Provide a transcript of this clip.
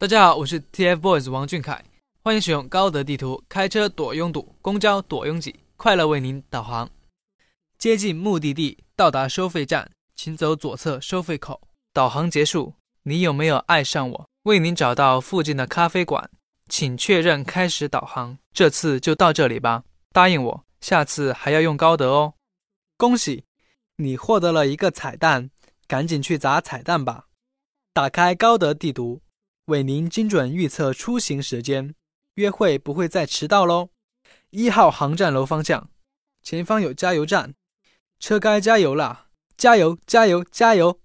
大家好，我是 TFBOYS 王俊凯，欢迎使用高德地图开车躲拥堵，公交躲拥挤，快乐为您导航。接近目的地，到达收费站，请走左侧收费口。导航结束，你有没有爱上我？为您找到附近的咖啡馆，请确认开始导航。这次就到这里吧，答应我，下次还要用高德哦。恭喜，你获得了一个彩蛋，赶紧去砸彩蛋吧。打开高德地图。为您精准预测出行时间，约会不会再迟到喽！一号航站楼方向，前方有加油站，车该加油了，加油加油加油！